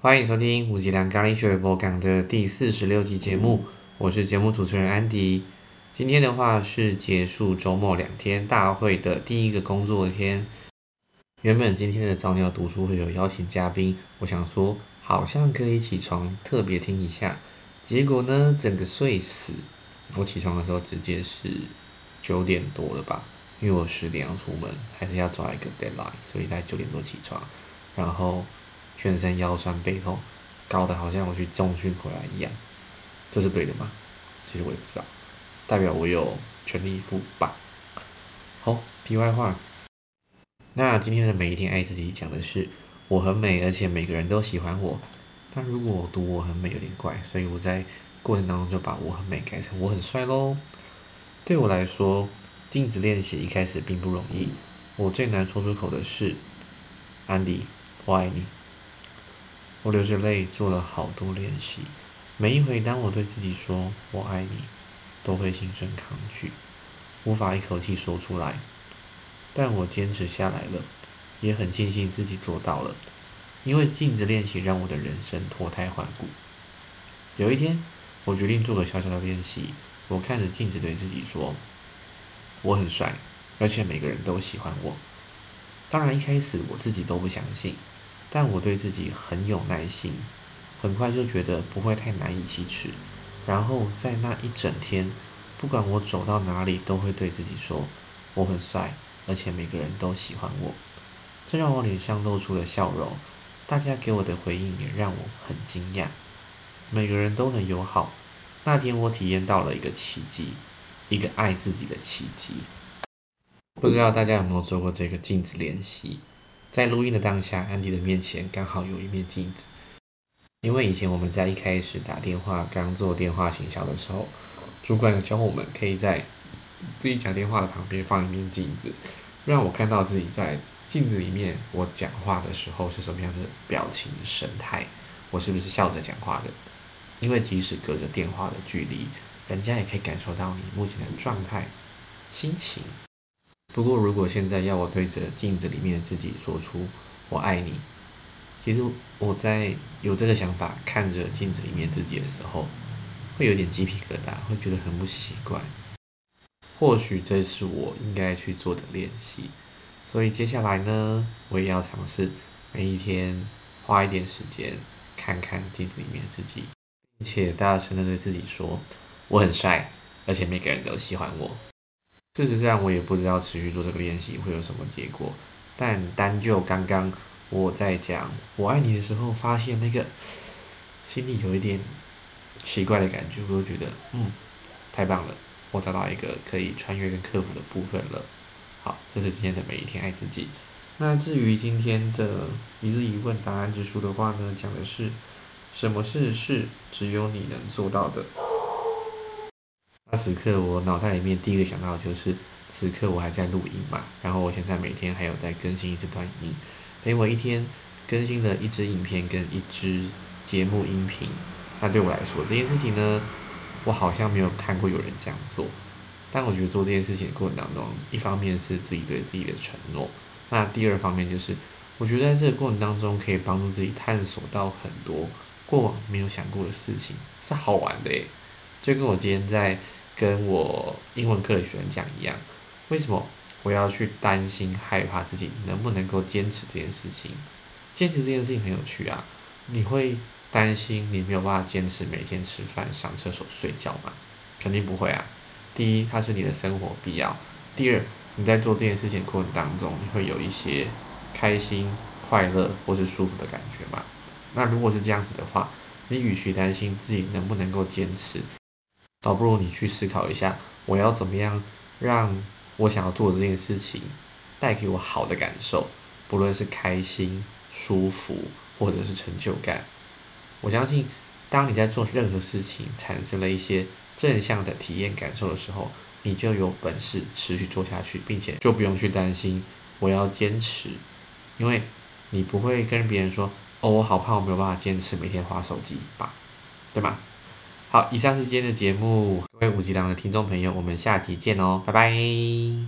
欢迎收听五吉良咖喱水播港的第四十六集节目，我是节目主持人安迪。今天的话是结束周末两天大会的第一个工作天。原本今天的早鸟读书会有邀请嘉宾，我想说好像可以起床特别听一下，结果呢整个睡死。我起床的时候直接是九点多了吧，因为我十点要出门，还是要抓一个 deadline，所以在九点多起床，然后。全身腰酸背痛，搞得好像我去重训回来一样，这是对的吗？其实我也不知道，代表我有全力以赴吧。好，题外话，那今天的每一天爱自己讲的是我很美，而且每个人都喜欢我。但如果我读我很美有点怪，所以我在过程当中就把我很美改成我很帅喽。对我来说，镜子练习一开始并不容易，我最难说出口的是，安迪，我爱你。我流着泪做了好多练习，每一回当我对自己说“我爱你”，都会心生抗拒，无法一口气说出来。但我坚持下来了，也很庆幸自己做到了，因为镜子练习让我的人生脱胎换骨。有一天，我决定做个小小的练习，我看着镜子对自己说：“我很帅，而且每个人都喜欢我。”当然，一开始我自己都不相信。但我对自己很有耐心，很快就觉得不会太难以启齿。然后在那一整天，不管我走到哪里，都会对自己说：“我很帅，而且每个人都喜欢我。”这让我脸上露出了笑容。大家给我的回应也让我很惊讶，每个人都很友好。那天我体验到了一个奇迹，一个爱自己的奇迹。不知道大家有没有做过这个镜子练习？在录音的当下，安迪的面前刚好有一面镜子。因为以前我们在一开始打电话、刚做电话行销的时候，主管教我们可以在自己讲电话的旁边放一面镜子，让我看到自己在镜子里面我讲话的时候是什么样的表情神态，我是不是笑着讲话的？因为即使隔着电话的距离，人家也可以感受到你目前的状态、心情。不过，如果现在要我对着镜子里面的自己说出“我爱你”，其实我在有这个想法看着镜子里面自己的时候，会有点鸡皮疙瘩，会觉得很不习惯。或许这是我应该去做的练习，所以接下来呢，我也要尝试每一天花一点时间看看镜子里面的自己，并且大声的对自己说：“我很帅，而且每个人都喜欢我。”事实上，我也不知道持续做这个练习会有什么结果。但单就刚刚我在讲“我爱你”的时候，发现那个心里有一点奇怪的感觉，我就觉得，嗯，太棒了，我找到一个可以穿越跟克服的部分了。好，这是今天的每一天爱自己。那至于今天的一日一问答案之书的话呢，讲的是什么事是只有你能做到的。此刻我脑袋里面第一个想到就是，此刻我还在录音嘛，然后我现在每天还有在更新一次短音，等于我一天更新了一支影片跟一支节目音频。那对我来说这件事情呢，我好像没有看过有人这样做。但我觉得做这件事情的过程当中，一方面是自己对自己的承诺，那第二方面就是，我觉得在这个过程当中可以帮助自己探索到很多过往没有想过的事情，是好玩的诶。就跟我今天在。跟我英文课的学生讲一样，为什么我要去担心害怕自己能不能够坚持这件事情？坚持这件事情很有趣啊！你会担心你没有办法坚持每天吃饭、上厕所、睡觉吗？肯定不会啊！第一，它是你的生活必要；第二，你在做这件事情过程当中，你会有一些开心、快乐或是舒服的感觉嘛？那如果是这样子的话，你与其担心自己能不能够坚持，倒不如你去思考一下，我要怎么样让我想要做的这件事情带给我好的感受，不论是开心、舒服或者是成就感。我相信，当你在做任何事情产生了一些正向的体验感受的时候，你就有本事持续做下去，并且就不用去担心我要坚持，因为你不会跟别人说：“哦，我好怕我没有办法坚持每天划手机吧，对吗？”好，以上是今天的节目，各位五级良的听众朋友，我们下期见哦，拜拜。